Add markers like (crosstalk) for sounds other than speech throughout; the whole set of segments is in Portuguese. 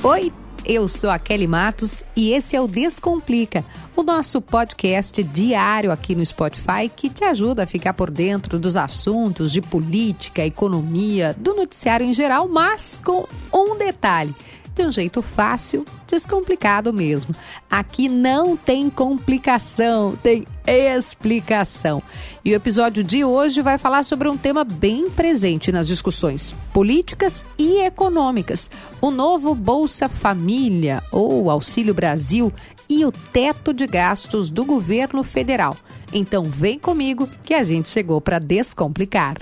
Oi, eu sou a Kelly Matos e esse é o Descomplica, o nosso podcast diário aqui no Spotify que te ajuda a ficar por dentro dos assuntos de política, economia, do noticiário em geral, mas com um detalhe de um jeito fácil, descomplicado mesmo. Aqui não tem complicação, tem explicação. E o episódio de hoje vai falar sobre um tema bem presente nas discussões políticas e econômicas: o novo Bolsa Família ou Auxílio Brasil e o teto de gastos do governo federal. Então vem comigo que a gente chegou para descomplicar.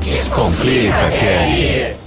Descomplica, Kelly.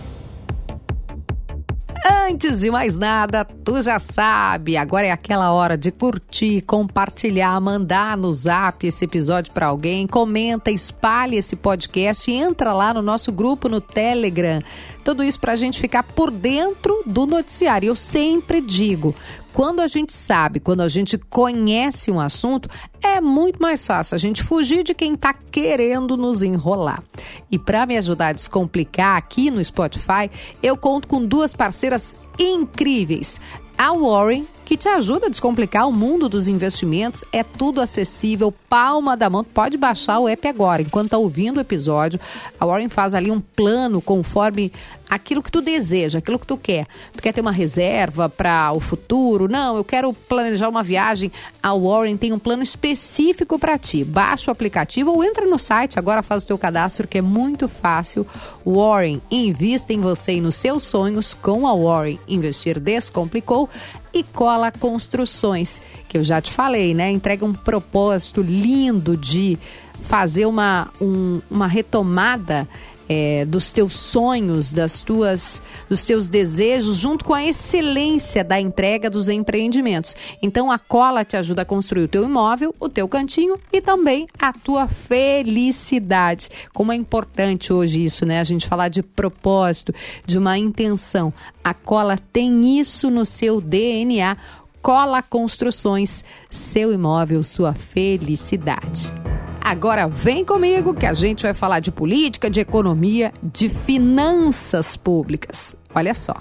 Antes de mais nada, tu já sabe, agora é aquela hora de curtir, compartilhar, mandar no zap esse episódio para alguém, comenta, espalhe esse podcast e entra lá no nosso grupo no Telegram. Tudo isso para a gente ficar por dentro do noticiário. Eu sempre digo, quando a gente sabe, quando a gente conhece um assunto, é muito mais fácil a gente fugir de quem está querendo nos enrolar. E para me ajudar a descomplicar aqui no Spotify, eu conto com duas parceiras incríveis a Warren, que te ajuda a descomplicar o mundo dos investimentos. É tudo acessível, palma da mão. Pode baixar o app agora, enquanto está ouvindo o episódio. A Warren faz ali um plano conforme aquilo que tu deseja, aquilo que tu quer. Tu quer ter uma reserva para o futuro? Não, eu quero planejar uma viagem. A Warren tem um plano específico para ti. Baixa o aplicativo ou entra no site, agora faz o teu cadastro que é muito fácil. Warren, invista em você e nos seus sonhos com a Warren. Investir descomplicou e Cola Construções, que eu já te falei, né? Entrega um propósito lindo de fazer uma, um, uma retomada é, dos teus sonhos, das tuas, dos teus desejos, junto com a excelência da entrega dos empreendimentos. Então a cola te ajuda a construir o teu imóvel, o teu cantinho e também a tua felicidade. Como é importante hoje isso, né? A gente falar de propósito, de uma intenção. A cola tem isso no seu DNA. Cola Construções, seu imóvel, sua felicidade. Agora vem comigo que a gente vai falar de política, de economia, de finanças públicas. Olha só.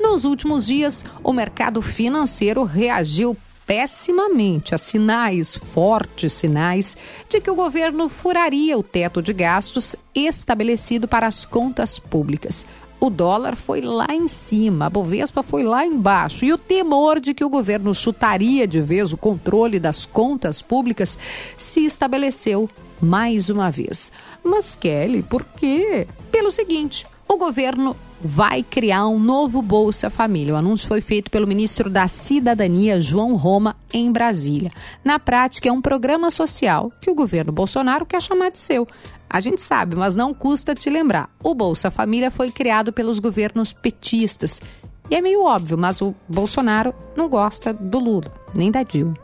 Nos últimos dias, o mercado financeiro reagiu pessimamente a sinais, fortes sinais, de que o governo furaria o teto de gastos estabelecido para as contas públicas o dólar foi lá em cima, a Bovespa foi lá embaixo. E o temor de que o governo chutaria de vez o controle das contas públicas se estabeleceu mais uma vez. Mas, Kelly, por quê? Pelo seguinte: o governo vai criar um novo Bolsa Família. O anúncio foi feito pelo ministro da Cidadania, João Roma, em Brasília. Na prática, é um programa social que o governo Bolsonaro quer chamar de seu. A gente sabe, mas não custa te lembrar. O Bolsa Família foi criado pelos governos petistas. E é meio óbvio, mas o Bolsonaro não gosta do Lula, nem da Dilma.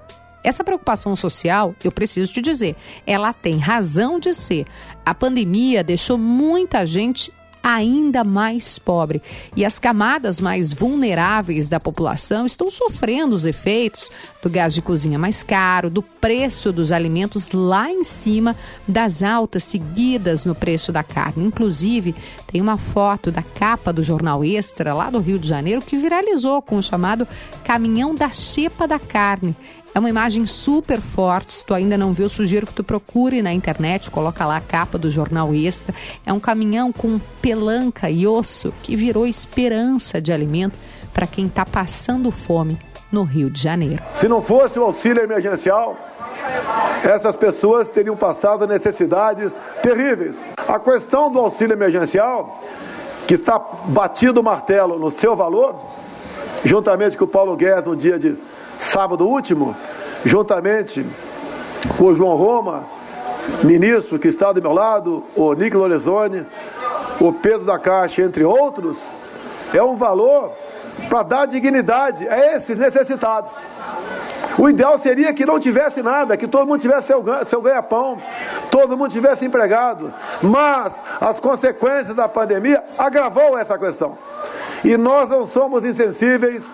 Essa preocupação social, eu preciso te dizer, ela tem razão de ser. A pandemia deixou muita gente ainda mais pobre. E as camadas mais vulneráveis da população estão sofrendo os efeitos do gás de cozinha mais caro, do preço dos alimentos lá em cima, das altas seguidas no preço da carne. Inclusive, tem uma foto da capa do jornal Extra, lá do Rio de Janeiro, que viralizou com o chamado Caminhão da Xepa da Carne. É uma imagem super forte. Se tu ainda não viu, sugiro que tu procure na internet, coloca lá a capa do jornal Extra. É um caminhão com pelanca e osso que virou esperança de alimento para quem está passando fome no Rio de Janeiro. Se não fosse o auxílio emergencial, essas pessoas teriam passado necessidades terríveis. A questão do auxílio emergencial, que está batido o martelo no seu valor, juntamente com o Paulo Guedes no dia de sábado último, juntamente com o João Roma, ministro que está do meu lado, o Nick Lorenzoni, o Pedro da Caixa, entre outros, é um valor para dar dignidade a esses necessitados. O ideal seria que não tivesse nada, que todo mundo tivesse seu, seu ganha-pão, todo mundo tivesse empregado. Mas as consequências da pandemia agravou essa questão. E nós não somos insensíveis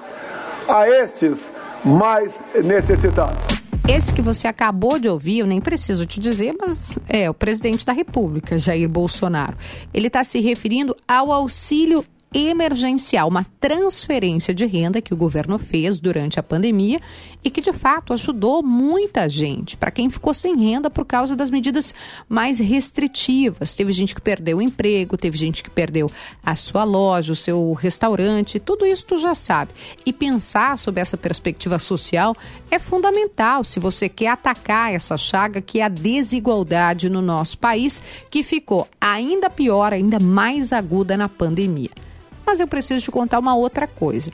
a estes mais necessitados. Esse que você acabou de ouvir, eu nem preciso te dizer, mas é o presidente da República, Jair Bolsonaro. Ele está se referindo ao auxílio emergencial, uma transferência de renda que o governo fez durante a pandemia e que de fato ajudou muita gente, para quem ficou sem renda por causa das medidas mais restritivas. Teve gente que perdeu o emprego, teve gente que perdeu a sua loja, o seu restaurante, tudo isso tu já sabe. E pensar sobre essa perspectiva social é fundamental se você quer atacar essa chaga que é a desigualdade no nosso país, que ficou ainda pior, ainda mais aguda na pandemia. Mas eu preciso te contar uma outra coisa.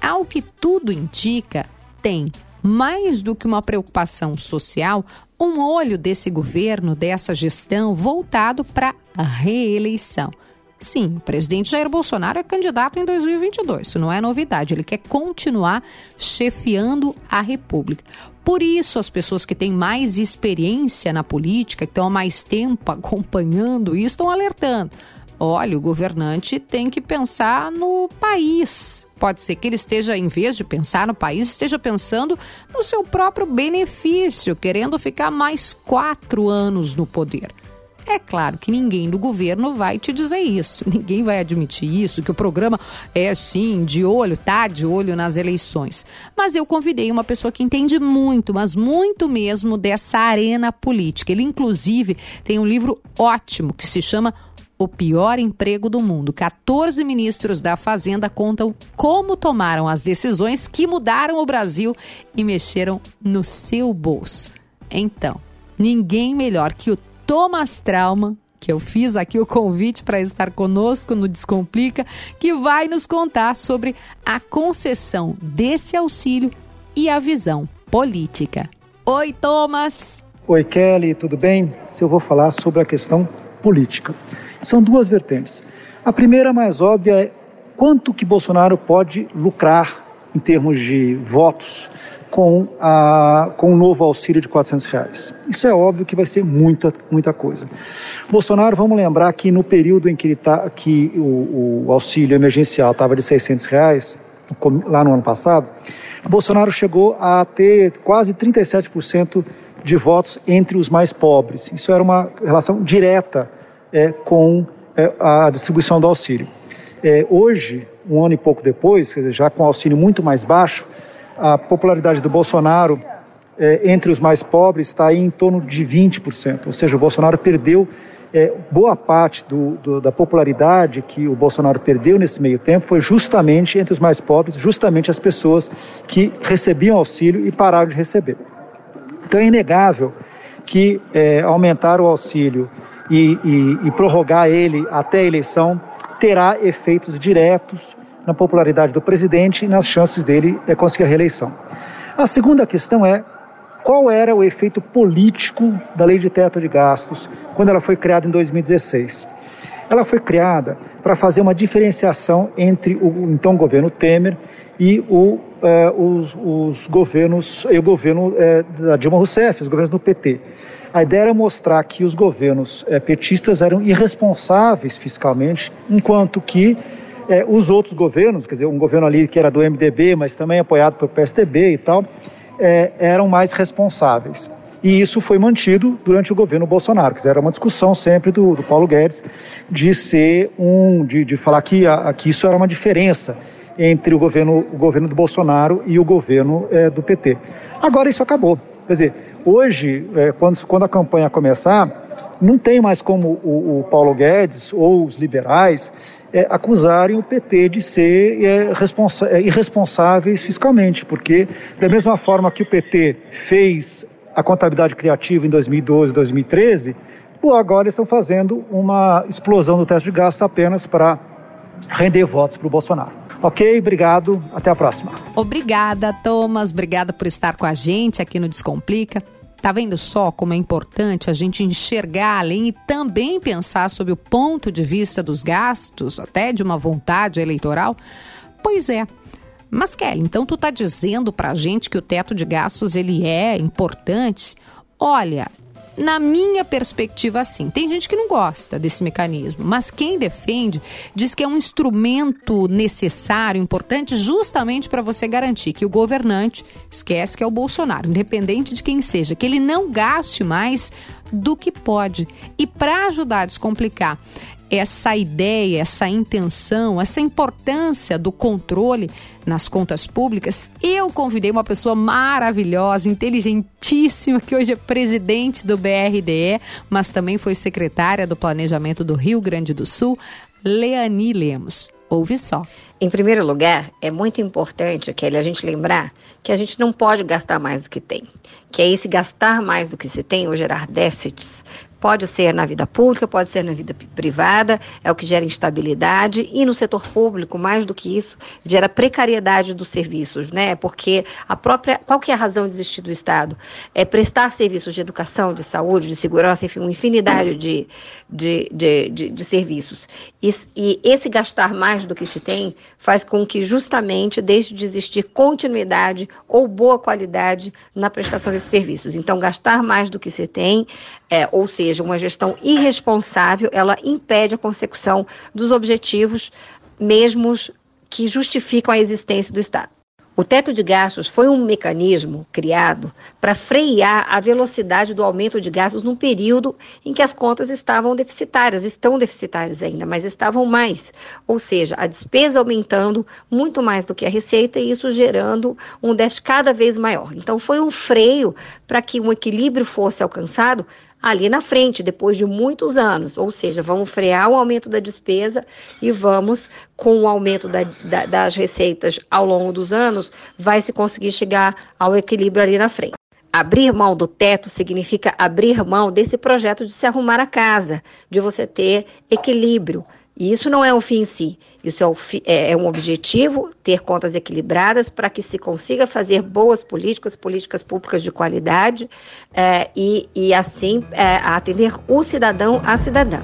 Ao que tudo indica, tem, mais do que uma preocupação social, um olho desse governo, dessa gestão, voltado para a reeleição. Sim, o presidente Jair Bolsonaro é candidato em 2022, isso não é novidade, ele quer continuar chefiando a República. Por isso, as pessoas que têm mais experiência na política, que estão há mais tempo (laughs) acompanhando isso, estão alertando. Olha, o governante tem que pensar no país, Pode ser que ele esteja, em vez de pensar no país, esteja pensando no seu próprio benefício, querendo ficar mais quatro anos no poder. É claro que ninguém do governo vai te dizer isso, (laughs) ninguém vai admitir isso, que o programa é sim de olho, tá de olho nas eleições. Mas eu convidei uma pessoa que entende muito, mas muito mesmo dessa arena política. Ele, inclusive, tem um livro ótimo que se chama o pior emprego do mundo. 14 ministros da Fazenda contam como tomaram as decisões que mudaram o Brasil e mexeram no seu bolso. Então, ninguém melhor que o Thomas Trauma, que eu fiz aqui o convite para estar conosco no Descomplica, que vai nos contar sobre a concessão desse auxílio e a visão política. Oi, Thomas! Oi, Kelly, tudo bem? Se eu vou falar sobre a questão política. São duas vertentes. A primeira, mais óbvia, é quanto que Bolsonaro pode lucrar em termos de votos com, a, com o novo auxílio de 400 reais. Isso é óbvio que vai ser muita, muita coisa. Bolsonaro, vamos lembrar que no período em que, ele tá, que o, o auxílio emergencial estava de 600 reais, lá no ano passado, Bolsonaro chegou a ter quase 37% de votos entre os mais pobres. Isso era uma relação direta é, com é, a distribuição do auxílio. É, hoje, um ano e pouco depois, dizer, já com auxílio muito mais baixo, a popularidade do Bolsonaro é, entre os mais pobres está em torno de 20%. Ou seja, o Bolsonaro perdeu é, boa parte do, do, da popularidade que o Bolsonaro perdeu nesse meio tempo foi justamente entre os mais pobres, justamente as pessoas que recebiam auxílio e pararam de receber. Então é inegável que é, aumentar o auxílio e, e, e prorrogar ele até a eleição terá efeitos diretos na popularidade do presidente e nas chances dele é, conseguir a reeleição. A segunda questão é qual era o efeito político da lei de teto de gastos quando ela foi criada em 2016. Ela foi criada para fazer uma diferenciação entre o então governo Temer e o, eh, os, os, governos, e o governo eh, da Dilma Rousseff, os governos do PT. A ideia era mostrar que os governos eh, petistas eram irresponsáveis fiscalmente, enquanto que os outros governos, quer dizer, um governo ali que era do MDB, mas também apoiado pelo PSDB e tal, eram mais responsáveis. E isso foi mantido durante o governo Bolsonaro. Dizer, era uma discussão sempre do, do Paulo Guedes de ser um, de, de falar que, a, que isso era uma diferença entre o governo, o governo do Bolsonaro e o governo do PT. Agora isso acabou. Quer dizer, Hoje, é, quando, quando a campanha começar, não tem mais como o, o Paulo Guedes ou os liberais é, acusarem o PT de ser é, é, irresponsáveis fiscalmente, porque da mesma forma que o PT fez a contabilidade criativa em 2012, 2013, agora estão fazendo uma explosão do teste de gastos apenas para render votos para o Bolsonaro. Ok, obrigado. Até a próxima. Obrigada, Thomas. Obrigada por estar com a gente aqui no Descomplica. Tá vendo só como é importante a gente enxergar além e também pensar sobre o ponto de vista dos gastos, até de uma vontade eleitoral? Pois é. Mas Kelly, então tu tá dizendo pra gente que o teto de gastos ele é importante? Olha, na minha perspectiva, assim, tem gente que não gosta desse mecanismo, mas quem defende diz que é um instrumento necessário, importante, justamente para você garantir que o governante, esquece que é o Bolsonaro, independente de quem seja, que ele não gaste mais do que pode. E para ajudar a descomplicar essa ideia, essa intenção, essa importância do controle nas contas públicas, eu convidei uma pessoa maravilhosa, inteligentíssima, que hoje é presidente do BRDE, mas também foi secretária do Planejamento do Rio Grande do Sul, Leani Lemos. Ouve só. Em primeiro lugar, é muito importante, Kelly, a gente lembrar que a gente não pode gastar mais do que tem. Que é esse gastar mais do que se tem ou gerar déficits Pode ser na vida pública, pode ser na vida privada, é o que gera instabilidade e no setor público, mais do que isso, gera precariedade dos serviços, né? Porque a própria, qual que é a razão de existir do Estado? É prestar serviços de educação, de saúde, de segurança, enfim, uma infinidade de, de, de, de, de serviços. E, e esse gastar mais do que se tem faz com que justamente deixe de existir continuidade ou boa qualidade na prestação desses serviços. Então, gastar mais do que se tem, é, ou seja, seja, uma gestão irresponsável, ela impede a consecução dos objetivos mesmos que justificam a existência do Estado. O teto de gastos foi um mecanismo criado para frear a velocidade do aumento de gastos num período em que as contas estavam deficitárias, estão deficitárias ainda, mas estavam mais. Ou seja, a despesa aumentando muito mais do que a receita e isso gerando um déficit cada vez maior. Então, foi um freio para que um equilíbrio fosse alcançado ali na frente, depois de muitos anos. Ou seja, vamos frear o aumento da despesa e vamos, com o aumento da, da, das receitas ao longo dos anos, vai se conseguir chegar ao equilíbrio ali na frente. Abrir mão do teto significa abrir mão desse projeto de se arrumar a casa, de você ter equilíbrio. E isso não é um fim em si, isso é, um, é, é um objetivo, ter contas equilibradas para que se consiga fazer boas políticas, políticas públicas de qualidade é, e, e assim é, atender o cidadão à cidadã.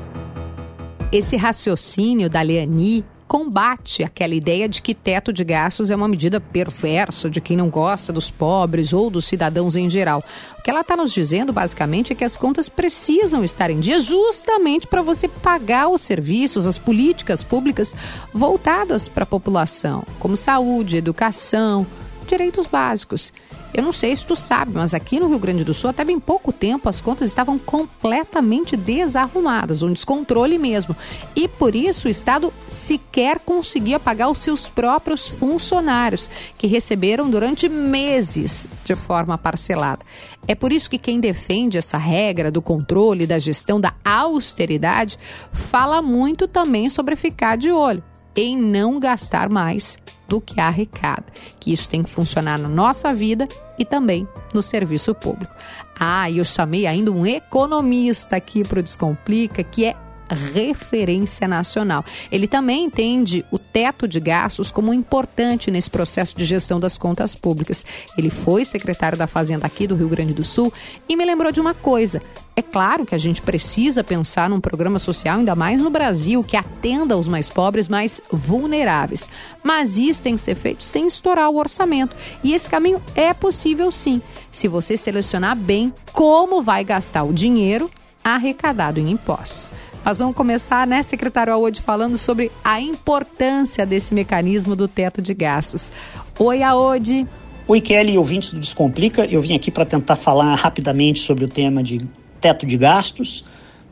Esse raciocínio da Leani combate aquela ideia de que teto de gastos é uma medida perversa de quem não gosta dos pobres ou dos cidadãos em geral. O que ela está nos dizendo, basicamente, é que as contas precisam estar em dia justamente para você pagar os serviços, as políticas públicas voltadas para a população, como saúde, educação, direitos básicos. Eu não sei se tu sabe, mas aqui no Rio Grande do Sul, até bem pouco tempo, as contas estavam completamente desarrumadas, um descontrole mesmo. E por isso o Estado sequer conseguia pagar os seus próprios funcionários, que receberam durante meses de forma parcelada. É por isso que quem defende essa regra do controle, da gestão, da austeridade, fala muito também sobre ficar de olho em não gastar mais do que arrecada, que isso tem que funcionar na nossa vida e também no serviço público. Ah, eu chamei ainda um economista aqui para o Descomplica, que é referência nacional. Ele também entende o teto de gastos como importante nesse processo de gestão das contas públicas. Ele foi secretário da Fazenda aqui do Rio Grande do Sul e me lembrou de uma coisa. É claro que a gente precisa pensar num programa social, ainda mais no Brasil, que atenda os mais pobres, mais vulneráveis. Mas isso tem que ser feito sem estourar o orçamento. E esse caminho é possível sim, se você selecionar bem como vai gastar o dinheiro arrecadado em impostos. Nós vamos começar, né, secretário Aode, falando sobre a importância desse mecanismo do teto de gastos. Oi, Aode. Oi, Kelly, ouvintes do Descomplica. Eu vim aqui para tentar falar rapidamente sobre o tema de teto de gastos.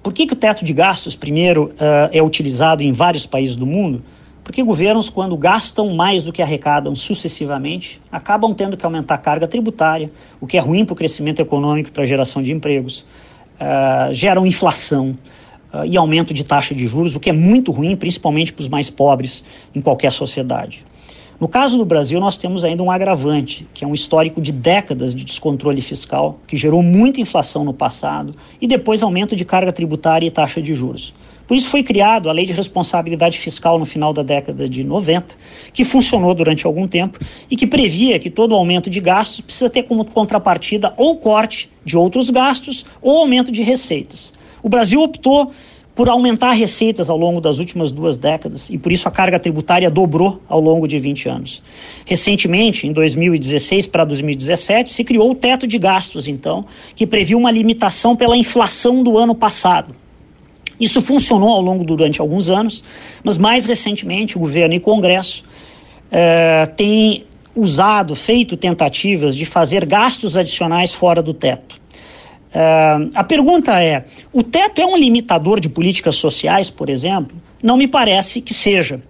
Por que, que o teto de gastos, primeiro, uh, é utilizado em vários países do mundo? Porque governos, quando gastam mais do que arrecadam sucessivamente, acabam tendo que aumentar a carga tributária, o que é ruim para o crescimento econômico e para a geração de empregos. Uh, geram inflação, e aumento de taxa de juros, o que é muito ruim, principalmente para os mais pobres em qualquer sociedade. No caso do Brasil, nós temos ainda um agravante, que é um histórico de décadas de descontrole fiscal, que gerou muita inflação no passado e depois aumento de carga tributária e taxa de juros. Por isso foi criado a Lei de Responsabilidade Fiscal no final da década de 90, que funcionou durante algum tempo e que previa que todo aumento de gastos precisa ter como contrapartida ou corte de outros gastos ou aumento de receitas. O Brasil optou por aumentar receitas ao longo das últimas duas décadas e por isso a carga tributária dobrou ao longo de 20 anos. Recentemente, em 2016 para 2017, se criou o teto de gastos, então, que previu uma limitação pela inflação do ano passado. Isso funcionou ao longo durante alguns anos, mas mais recentemente o governo e o Congresso eh, têm usado, feito tentativas de fazer gastos adicionais fora do teto. Uh, a pergunta é: o teto é um limitador de políticas sociais, por exemplo? Não me parece que seja.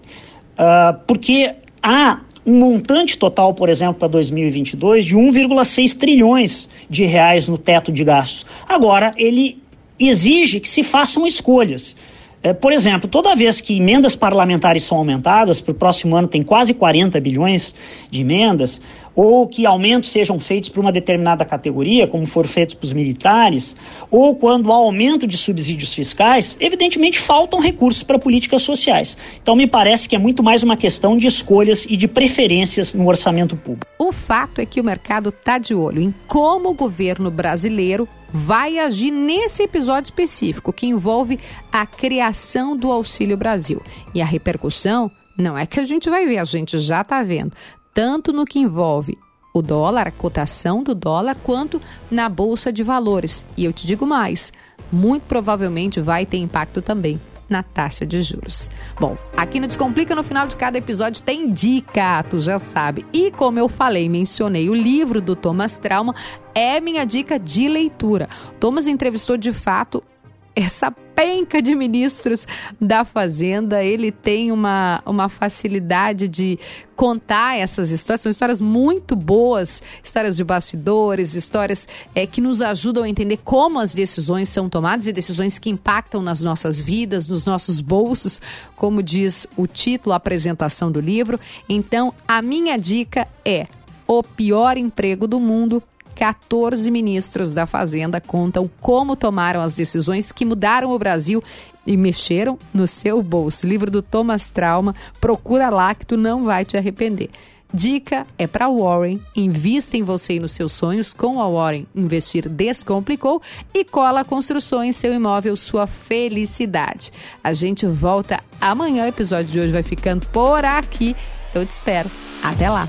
Uh, porque há um montante total, por exemplo, para 2022 de 1,6 trilhões de reais no teto de gastos. Agora, ele exige que se façam escolhas. É, por exemplo, toda vez que emendas parlamentares são aumentadas, para o próximo ano tem quase 40 bilhões de emendas, ou que aumentos sejam feitos para uma determinada categoria, como foram feitos para os militares, ou quando há aumento de subsídios fiscais, evidentemente faltam recursos para políticas sociais. Então me parece que é muito mais uma questão de escolhas e de preferências no orçamento público. O fato é que o mercado está de olho em como o governo brasileiro vai agir nesse episódio específico que envolve a criação do Auxílio Brasil. E a repercussão não é que a gente vai ver, a gente já está vendo tanto no que envolve o dólar, a cotação do dólar, quanto na bolsa de valores. E eu te digo mais, muito provavelmente vai ter impacto também na taxa de juros. Bom, aqui no Descomplica, no final de cada episódio tem dica, tu já sabe. E como eu falei, mencionei o livro do Thomas Trauma, é minha dica de leitura. Thomas entrevistou de fato essa penca de ministros da Fazenda, ele tem uma, uma facilidade de contar essas histórias. São histórias muito boas, histórias de bastidores, histórias é, que nos ajudam a entender como as decisões são tomadas e decisões que impactam nas nossas vidas, nos nossos bolsos, como diz o título, a apresentação do livro. Então, a minha dica é: o pior emprego do mundo 14 ministros da Fazenda contam como tomaram as decisões que mudaram o Brasil e mexeram no seu bolso. Livro do Thomas Trauma, procura lá que tu não vai te arrepender. Dica é para Warren, invista em você e nos seus sonhos com a Warren. Investir descomplicou e cola construções seu imóvel, sua felicidade. A gente volta amanhã, o episódio de hoje vai ficando por aqui. Eu te espero. Até lá.